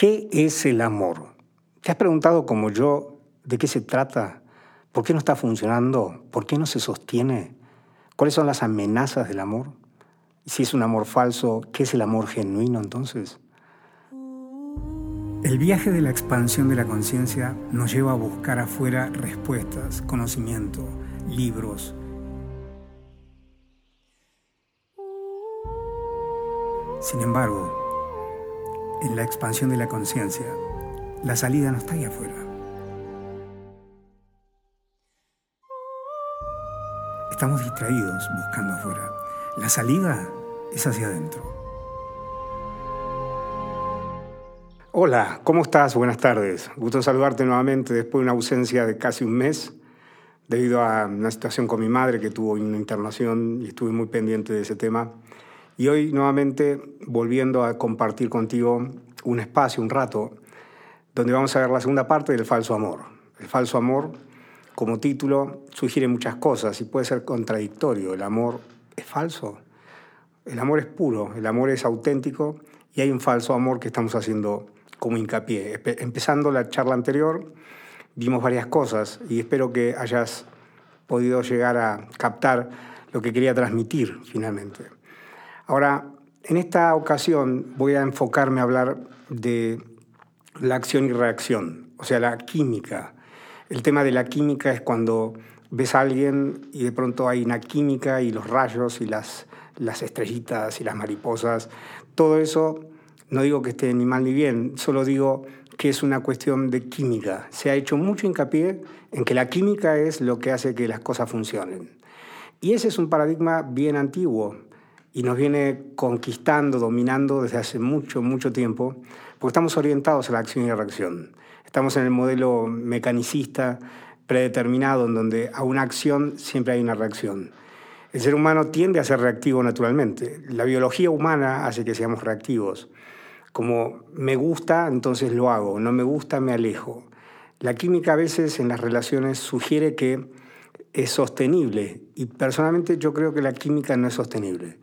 ¿Qué es el amor? ¿Te has preguntado como yo de qué se trata? ¿Por qué no está funcionando? ¿Por qué no se sostiene? ¿Cuáles son las amenazas del amor? Si es un amor falso, ¿qué es el amor genuino entonces? El viaje de la expansión de la conciencia nos lleva a buscar afuera respuestas, conocimiento, libros. Sin embargo, en la expansión de la conciencia, la salida no está ahí afuera. Estamos distraídos buscando afuera. La salida es hacia adentro. Hola, ¿cómo estás? Buenas tardes. Gusto saludarte nuevamente después de una ausencia de casi un mes debido a una situación con mi madre que tuvo una internación y estuve muy pendiente de ese tema. Y hoy nuevamente volviendo a compartir contigo un espacio, un rato, donde vamos a ver la segunda parte del falso amor. El falso amor, como título, sugiere muchas cosas y puede ser contradictorio. El amor es falso. El amor es puro, el amor es auténtico y hay un falso amor que estamos haciendo como hincapié. Empezando la charla anterior, vimos varias cosas y espero que hayas podido llegar a captar lo que quería transmitir finalmente. Ahora, en esta ocasión voy a enfocarme a hablar de la acción y reacción, o sea, la química. El tema de la química es cuando ves a alguien y de pronto hay una química y los rayos y las, estrellitas y las mariposas. Todo eso, no digo que esté ni mal ni bien, solo digo que es una cuestión de química. Se ha hecho mucho hincapié en que la química es lo que hace que las cosas funcionen. Y ese es un paradigma bien antiguo y nos viene conquistando, dominando desde hace mucho, mucho tiempo, porque estamos orientados a la acción y la reacción. Estamos en el modelo mecanicista predeterminado, en donde a una acción siempre hay una reacción. El ser humano tiende a ser reactivo naturalmente. La biología humana hace que seamos reactivos. Como me gusta, entonces lo hago. No me gusta, me alejo. La química a veces en las relaciones sugiere que es sostenible y personalmente yo creo que la química no es sostenible.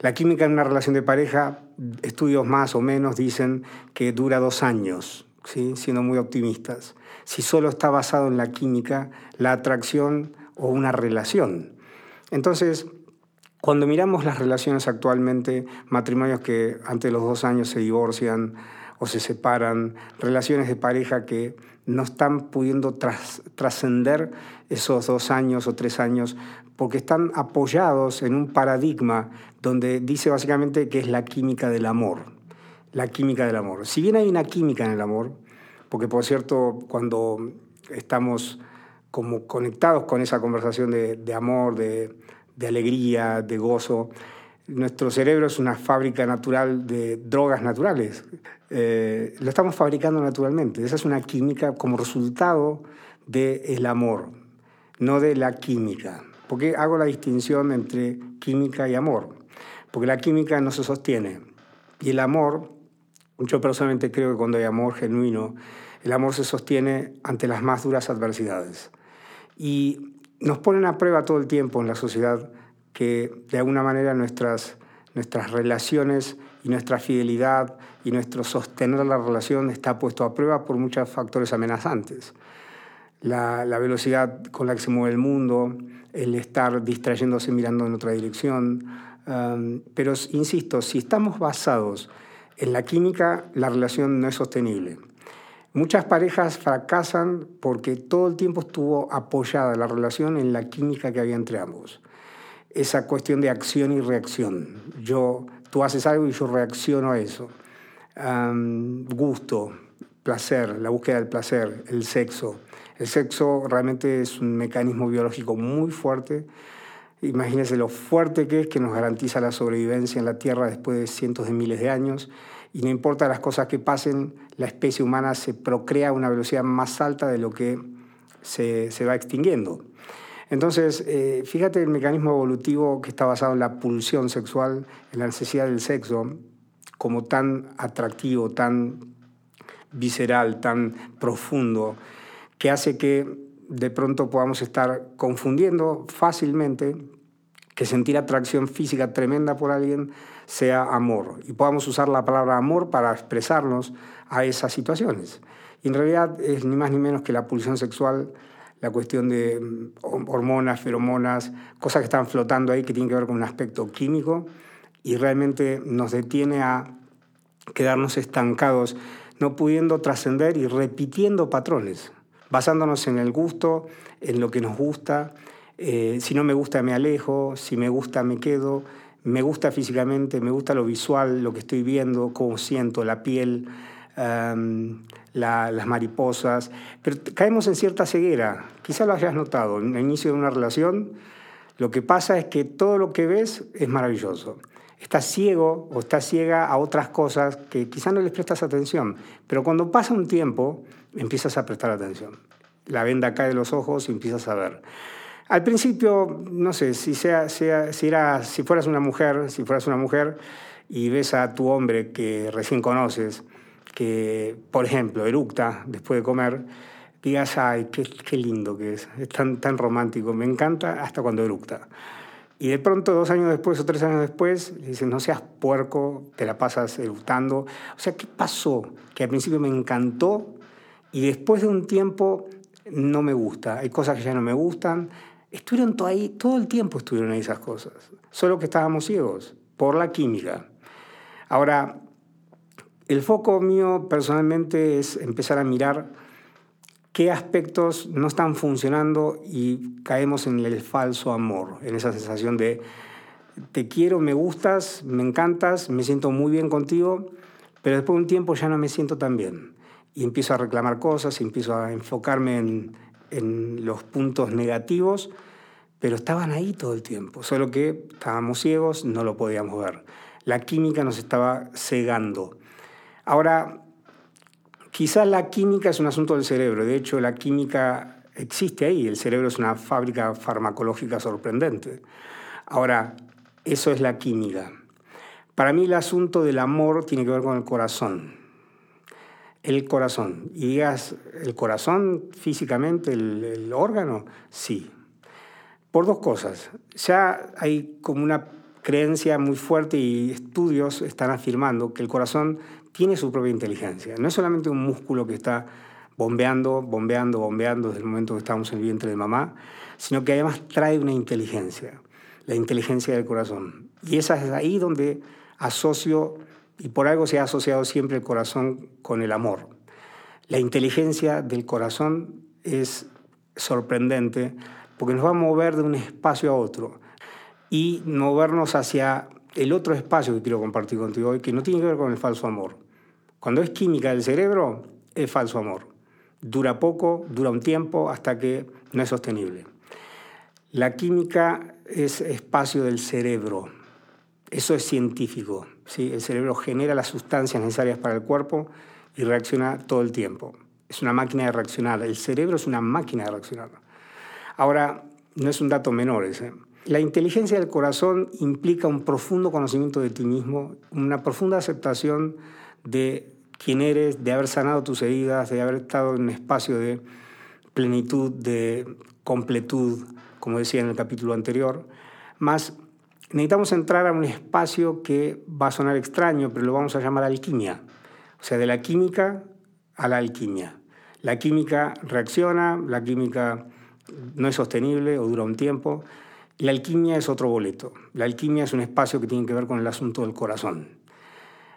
La química en una relación de pareja, estudios más o menos dicen que dura dos años, ¿sí? siendo muy optimistas. Si solo está basado en la química, la atracción o una relación. Entonces, cuando miramos las relaciones actualmente, matrimonios que antes de los dos años se divorcian o se separan, relaciones de pareja que no están pudiendo trascender esos dos años o tres años porque están apoyados en un paradigma donde dice básicamente que es la química del amor. La química del amor. Si bien hay una química en el amor, porque por cierto, cuando estamos como conectados con esa conversación de, amor, de, alegría, de gozo, nuestro cerebro es una fábrica natural de drogas naturales. Eh, lo estamos fabricando naturalmente. Esa es una química como resultado del amor, no de la química. ¿Por qué hago la distinción entre química y amor? Porque la química no se sostiene. Y el amor, yo personalmente creo que cuando hay amor genuino, el amor se sostiene ante las más duras adversidades. Y nos ponen a prueba todo el tiempo en la sociedad que de alguna manera nuestras, nuestras relaciones y nuestra fidelidad y nuestro sostener la relación está puesto a prueba por muchos factores amenazantes. La, la velocidad con la que se mueve el mundo, el estar distrayéndose mirando en otra dirección. pero insisto, si estamos basados en la química, la relación no es sostenible. Muchas parejas fracasan porque todo el tiempo estuvo apoyada la relación en la química que había entre ambos. Esa cuestión de acción y reacción. Yo, tú haces algo y yo reacciono a eso. gusto, placer, la búsqueda del placer, el sexo. El sexo realmente es un mecanismo biológico muy fuerte. Imagínense lo fuerte que es, que nos garantiza la sobrevivencia en la Tierra después de cientos de miles de años. Y no importa las cosas que pasen, la especie humana se procrea a una velocidad más alta de lo que se, va extinguiendo. Entonces, eh, fíjate el mecanismo evolutivo que está basado en la pulsión sexual, en la necesidad del sexo, como tan atractivo, tan visceral, tan profundo que hace que de pronto podamos estar confundiendo fácilmente que sentir atracción física tremenda por alguien sea amor y podamos usar la palabra amor para expresarnos a esas situaciones. Y en realidad es ni más ni menos que la pulsión sexual, la cuestión de mm, hormonas, feromonas, cosas que están flotando ahí que tienen que ver con un aspecto químico y realmente nos detiene a quedarnos estancados, no pudiendo trascender y repitiendo patrones, basándonos en el gusto, en lo que nos gusta. Eh, si no me gusta me alejo, si me gusta me quedo, me gusta físicamente, me gusta lo visual, lo que estoy viendo, cómo siento la piel, em, las mariposas, pero caemos en cierta ceguera. Quizá lo hayas notado, en el inicio de una relación, lo que pasa es que todo lo que ves es maravilloso estás ciego o estás ciega a otras cosas que quizás no les prestas atención, pero cuando pasa un tiempo empiezas a prestar atención. La venda cae de los ojos y empiezas a ver. Al principio, no sé, si, sea, sea, si, era, si fueras una mujer, si fueras una mujer y ves a tu hombre que recién conoces, que, por ejemplo, eructa después de comer, digas, ay, qué, qué lindo que es, es tan, tan romántico, me encanta hasta cuando eructa. Y de pronto, dos años después o tres años después, le dicen, no seas puerco, te la pasas eructando. O sea, ¿qué pasó? Que al principio me encantó y después de un tiempo no me gusta. Hay cosas que ya no me gustan. Estuvieron todo ahí, todo el tiempo estuvieron ahí esas cosas. Solo que estábamos ciegos por la química. Ahora, el foco mío personalmente es empezar a mirar qué aspectos no están funcionando y caemos en el falso amor, en esa sensación de te quiero, me gustas, me encantas, me siento muy bien contigo, pero después de un tiempo ya no me siento tan bien. Y empiezo a reclamar cosas, y empiezo a enfocarme en, en los puntos negativos, pero estaban ahí todo el tiempo, solo que estábamos ciegos, no lo podíamos ver. La química nos estaba cegando. Ahora, Quizás la química es un asunto del cerebro, de hecho la química existe ahí, el cerebro es una fábrica farmacológica sorprendente. Ahora, eso es la química. Para mí el asunto del amor tiene que ver con el corazón. El corazón. Y digas, ¿el corazón físicamente, el, el órgano? Sí. Por dos cosas. Ya hay como una creencia muy fuerte y estudios están afirmando que el corazón tiene su propia inteligencia. No es solamente un músculo que está bombeando, bombeando, bombeando desde el momento que estamos en el vientre de mamá, sino que además trae una inteligencia, la inteligencia del corazón. Y esa es ahí donde asocio, y por algo se ha asociado siempre el corazón con el amor. La inteligencia del corazón es sorprendente porque nos va a mover de un espacio a otro y movernos hacia el otro espacio que quiero compartir contigo hoy, que no tiene que ver con el falso amor. Cuando es química del cerebro, es falso amor. Dura poco, dura un tiempo, hasta que no es sostenible. La química es espacio del cerebro. Eso es científico. ¿sí? El cerebro genera las sustancias necesarias para el cuerpo y reacciona todo el tiempo. Es una máquina de reaccionar. El cerebro es una máquina de reaccionar. Ahora, no es un dato menor ese. La inteligencia del corazón implica un profundo conocimiento de ti mismo, una profunda aceptación de quién eres, de haber sanado tus heridas, de haber estado en un espacio de plenitud, de completud, como decía en el capítulo anterior. Más necesitamos entrar a un espacio que va a sonar extraño, pero lo vamos a llamar alquimia. O sea, de la química a la alquimia. La química reacciona, la química no es sostenible o dura un tiempo. La alquimia es otro boleto. La alquimia es un espacio que tiene que ver con el asunto del corazón.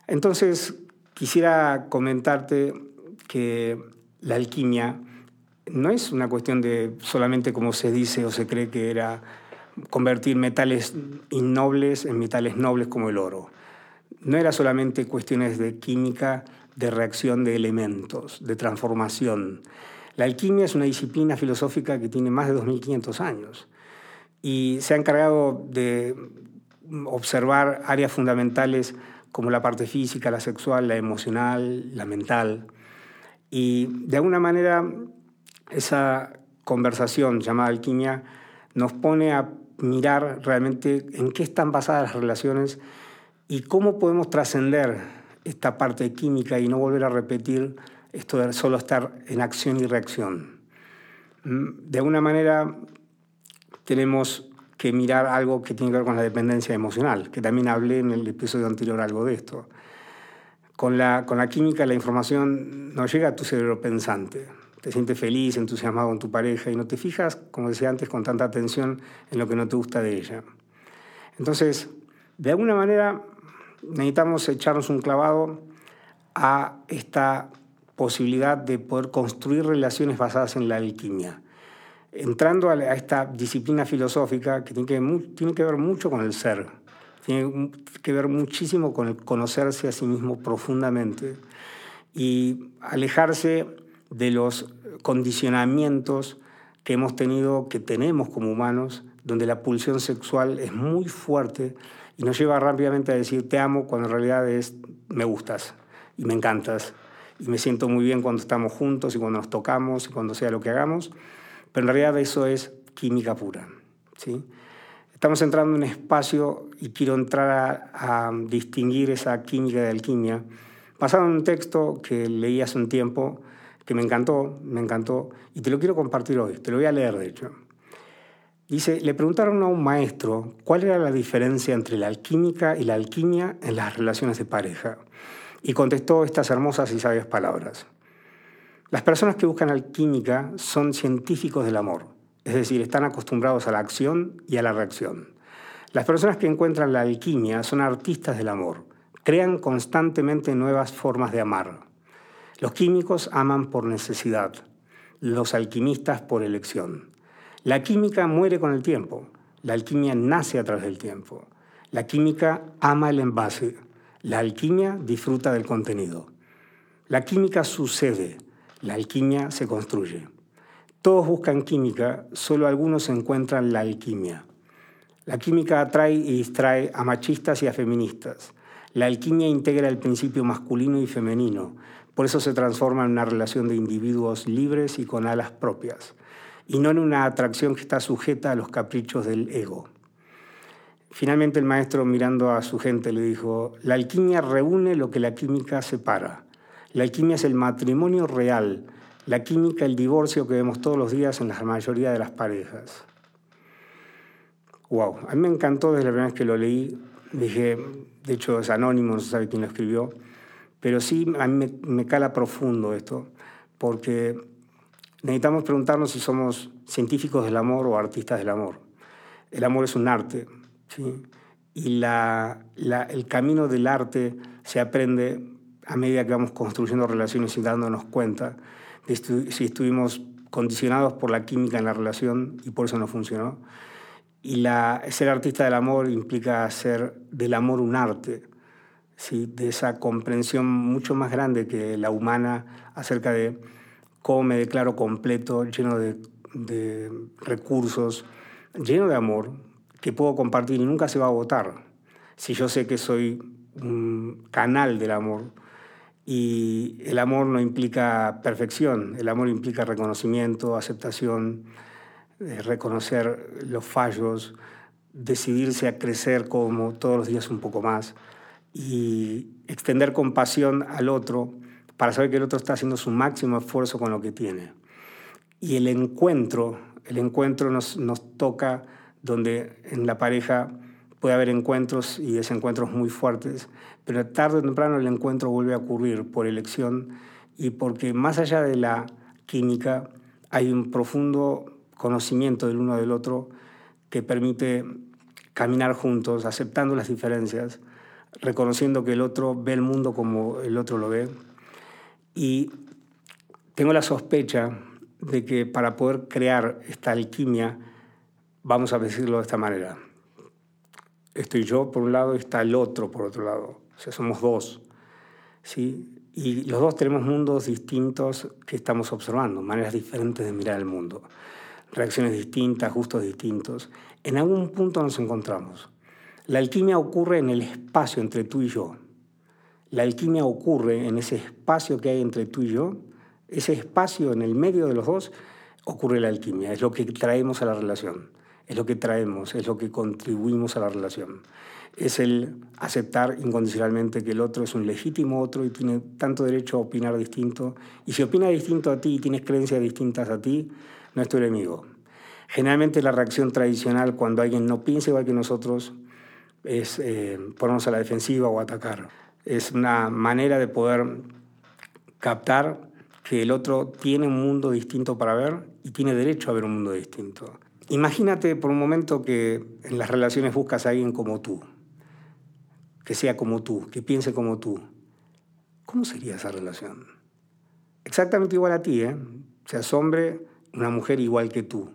Entonces, Quisiera comentarte que la alquimia no es una cuestión de solamente como se dice o se cree que era convertir metales innobles en metales nobles como el oro. No era solamente cuestiones de química, de reacción de elementos, de transformación. La alquimia es una disciplina filosófica que tiene más de 2.500 años y se ha encargado de observar áreas fundamentales como la parte física, la sexual, la emocional, la mental. Y de alguna manera esa conversación llamada alquimia nos pone a mirar realmente en qué están basadas las relaciones y cómo podemos trascender esta parte química y no volver a repetir esto de solo estar en acción y reacción. Mm, de alguna manera tenemos que mirar algo que tiene que ver con la dependencia emocional, que también hablé en el episodio anterior algo de esto. Con la, con la química la información no llega a tu cerebro pensante. Te sientes feliz, entusiasmado con tu pareja y no te fijas, como decía antes, con tanta atención en lo que no te gusta de ella. Entonces, de alguna manera necesitamos echarnos un clavado a esta posibilidad de poder construir relaciones basadas en la alquimia entrando a, esta disciplina filosófica que tiene que, tiene que ver mucho con el ser, tiene que ver muchísimo con el conocerse a sí mismo profundamente y alejarse de los condicionamientos que hemos tenido, que tenemos como humanos, donde la pulsión sexual es muy fuerte y nos lleva rápidamente a decir te amo cuando en realidad es me gustas y me encantas y me siento muy bien cuando estamos juntos y cuando nos tocamos y cuando sea lo que hagamos pero en realidad eso es química pura. ¿sí? Estamos entrando en un espacio y quiero entrar a, distinguir esa química de alquimia. Pasado un texto que leí hace un tiempo que me encantó, me encantó, y te lo quiero compartir hoy, te lo voy a leer de hecho. Dice, le preguntaron a un maestro cuál era la diferencia entre la alquímica y la alquimia en las relaciones de pareja. Y contestó estas hermosas y sabias palabras. Las personas que buscan alquímica son científicos del amor, es decir, están acostumbrados a la acción y a la reacción. Las personas que encuentran la alquimia son artistas del amor, crean constantemente nuevas formas de amar. Los químicos aman por necesidad, los alquimistas por elección. La química muere con el tiempo, la alquimia nace a través del tiempo. La química ama el envase, la alquimia disfruta del contenido. La química sucede, la alquimia se construye. Todos buscan química, solo algunos encuentran la alquimia. La química atrae y distrae a machistas y a feministas. La alquimia integra el principio masculino y femenino, por eso se transforma en una relación de individuos libres y con alas propias, y no en una atracción que está sujeta a los caprichos del ego. Finalmente el maestro mirando a su gente le dijo, la alquimia reúne lo que la química separa. La alquimia es el matrimonio real, la química el divorcio que vemos todos los días en la mayoría de las parejas. Wow, a mí me encantó desde la primera vez que lo leí. Dije, de hecho es anónimo, no se sabe quién lo escribió, pero sí a mí me, cala profundo esto, porque necesitamos preguntarnos si somos científicos del amor o artistas del amor. El amor es un arte, ¿sí? y la, el camino del arte se aprende a medida que vamos construyendo relaciones y dándonos cuenta de si estuvimos condicionados por la química en la relación y por eso no funcionó. Y ser artista del amor implica hacer del amor un arte, ¿sí? de esa comprensión mucho más grande que la humana acerca de cómo me declaro completo, lleno de, de recursos, lleno de amor, que puedo compartir y nunca se va a agotar. Si yo sé que soy un canal del amor, y el amor no implica perfección, el amor implica reconocimiento, aceptación, eh, reconocer los fallos, decidirse a crecer como todos los días un poco más y extender compasión al otro para saber que el otro está haciendo su máximo esfuerzo con lo que tiene. Y el encuentro, el encuentro nos, nos toca donde en la pareja puede haber encuentros y desencuentros muy fuertes, pero tarde o temprano el encuentro vuelve a ocurrir por elección y porque más allá de la química hay un profundo conocimiento del uno del otro que permite caminar juntos, aceptando las diferencias, reconociendo que el otro ve el mundo como el otro lo ve. Y tengo la sospecha de que para poder crear esta alquimia, vamos a decirlo de esta manera, estoy yo por un lado y está el otro por otro lado. O sea, somos dos. ¿sí? Y los dos tenemos mundos distintos que estamos observando, maneras diferentes de mirar el mundo, reacciones distintas, gustos distintos. En algún punto nos encontramos. La alquimia ocurre en el espacio entre tú y yo. La alquimia ocurre en ese espacio que hay entre tú y yo. Ese espacio en el medio de los dos ocurre la alquimia, es lo que traemos a la relación es lo que traemos, es lo que contribuimos a la relación. Es el aceptar incondicionalmente que el otro es un legítimo otro y tiene tanto derecho a opinar distinto. Y si opina distinto a ti y tienes creencias distintas a ti, no es tu enemigo. Generalmente la reacción tradicional cuando alguien no piensa igual que nosotros es eh, ponernos a la defensiva o atacar. Es una manera de poder captar que el otro tiene un mundo distinto para ver y tiene derecho a ver un mundo distinto. Imagínate por un momento que en las relaciones buscas a alguien como tú, que sea como tú, que piense como tú. ¿Cómo sería esa relación? Exactamente igual a ti, ¿eh? Seas hombre, una mujer igual que tú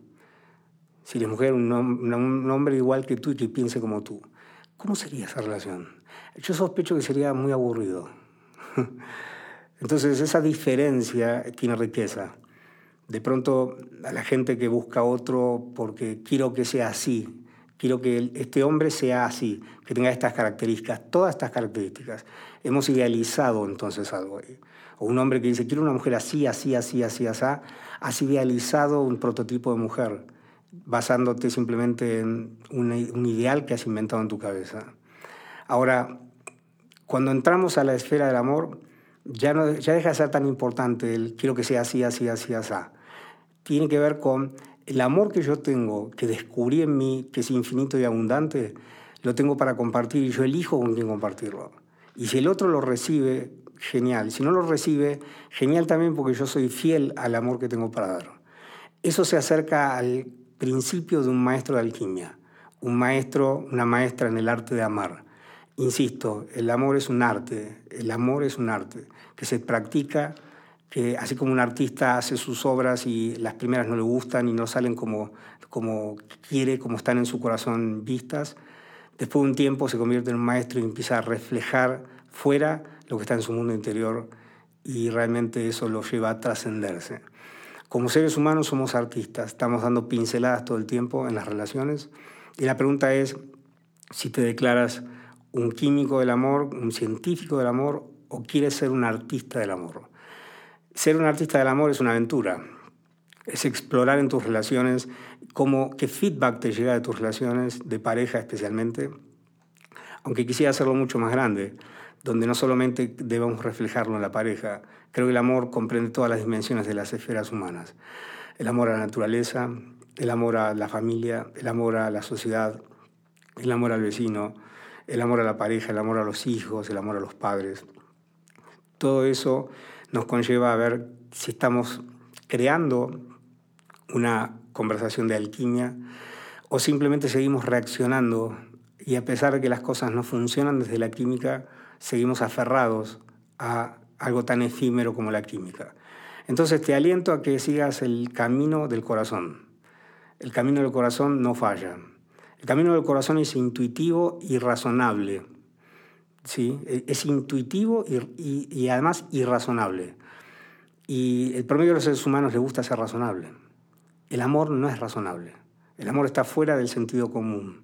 si eres mujer, un, un, hombre igual que tú y que piense como tú. ¿Cómo sería esa relación? Yo sospecho que sería muy aburrido. Entonces esa diferencia tiene riqueza. De pronto a la gente que busca otro porque quiero que sea así, quiero que este hombre sea así, que tenga estas características, todas estas características. Hemos idealizado entonces algo. O un hombre que dice, quiero una mujer así, así, así, así, así, has idealizado un prototipo de mujer basándote simplemente en un, ideal que has inventado en tu cabeza. Ahora, cuando entramos a la esfera del amor, ya, no, ya deja de ser tan importante el quiero que sea así, así, así, así. Tiene que ver con el amor que yo tengo, que descubrí en mí, que es infinito y abundante, lo tengo para compartir y yo elijo con quién compartirlo. Y si el otro lo recibe, genial. Si no lo recibe, genial también porque yo soy fiel al amor que tengo para dar. Eso se acerca al principio de un maestro de alquimia, un maestro, una maestra en el arte de amar. Insisto, el amor es un arte, el amor es un arte que se practica, que así como un artista hace sus obras y las primeras no le gustan y no salen como, como quiere, como están en su corazón vistas, después de un tiempo se convierte en un maestro y empieza a reflejar fuera lo que está en su mundo interior y realmente eso lo lleva a trascenderse. Como seres humanos somos artistas, estamos dando pinceladas todo el tiempo en las relaciones y la pregunta es si te declaras un químico del amor, un científico del amor o quieres ser un artista del amor. Ser un artista del amor es una aventura, es explorar en tus relaciones cómo, qué feedback te llega de tus relaciones, de pareja especialmente, aunque quisiera hacerlo mucho más grande, donde no solamente debemos reflejarlo en la pareja, Creo que el amor comprende todas las dimensiones de las esferas humanas. El amor a la naturaleza, el amor a la familia, el amor a la sociedad, el amor al vecino, el amor a la pareja, el amor a los hijos, el amor a los padres. Todo eso nos conlleva a ver si estamos creando una conversación de alquimia o simplemente seguimos reaccionando y a pesar de que las cosas no funcionan desde la química, seguimos aferrados a algo tan efímero como la química. Entonces te aliento a que sigas el camino del corazón. El camino del corazón no falla. El camino del corazón es intuitivo y razonable. ¿Sí? E, es intuitivo y, además irrazonable. Y el promedio de los seres humanos le gusta ser razonable. El amor no es razonable. El amor está fuera del sentido común.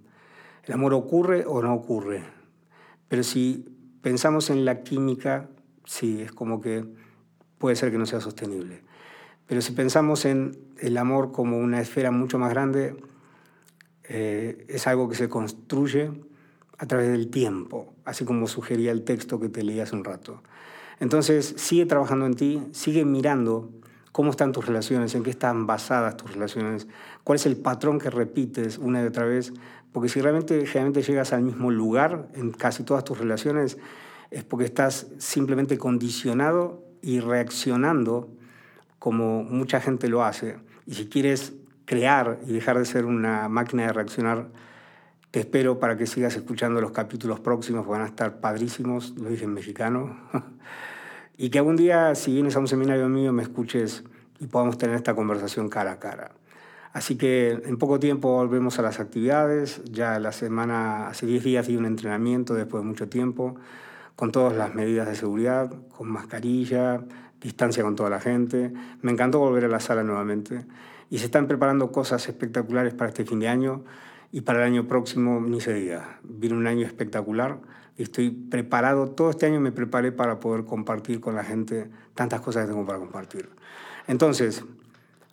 El amor ocurre o no ocurre. Pero si pensamos en la química sí, es como que puede ser que no sea sostenible. Pero si pensamos en el amor como una esfera mucho más grande, eh, es algo que se construye a través del tiempo, así como sugería el texto que te leí hace un rato. Entonces, sigue trabajando en ti, sigue mirando cómo están tus relaciones, en qué están basadas tus relaciones, cuál es el patrón que repites una y otra vez, porque si realmente generalmente llegas al mismo lugar en casi todas tus relaciones, es porque estás simplemente condicionado y reaccionando como mucha gente lo hace. Y si quieres crear y dejar de ser una máquina de reaccionar, te espero para que sigas escuchando los capítulos próximos, van a estar padrísimos, lo dije en mexicano. y que algún día, si vienes a un seminario mío, me escuches y podamos tener esta conversación cara a cara. Así que en poco tiempo volvemos a las actividades. Ya la semana, hace 10 días di un entrenamiento después de mucho tiempo con todas las medidas de seguridad, con mascarilla, distancia con toda la gente. Me encantó volver a la sala nuevamente y se están preparando cosas espectaculares para este fin de año y para el año próximo ni se diga. Viene un año espectacular estoy preparado, todo este año me preparé para poder compartir con la gente tantas cosas que tengo para compartir. Entonces,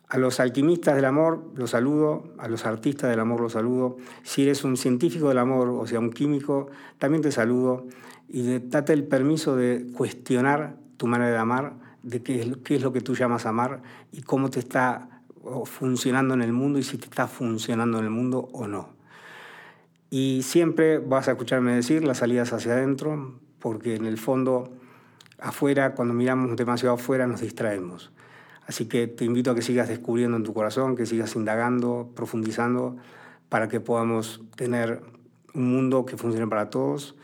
a los alquimistas del amor los saludo, a los artistas del amor los saludo. Si eres un científico del amor, o sea, un químico, también te saludo y date el permiso de cuestionar tu manera de amar, de qué es, qué es lo que tú llamas amar y cómo te está funcionando en el mundo y si te está funcionando en el mundo o no. Y siempre vas a escucharme decir las salidas hacia adentro, porque en el fondo afuera, cuando miramos demasiado afuera, nos distraemos. Así que te invito a que sigas descubriendo en tu corazón, que sigas indagando, profundizando, para que podamos tener un mundo que funcione para todos,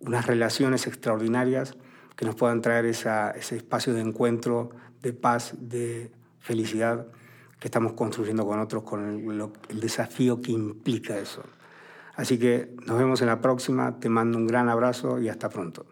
unas relaciones extraordinarias que nos puedan traer ese espacio de encuentro, de paz, de felicidad que estamos construyendo con otros, con el, desafío que implica eso. Así que nos vemos en la próxima, te mando un gran abrazo y hasta pronto.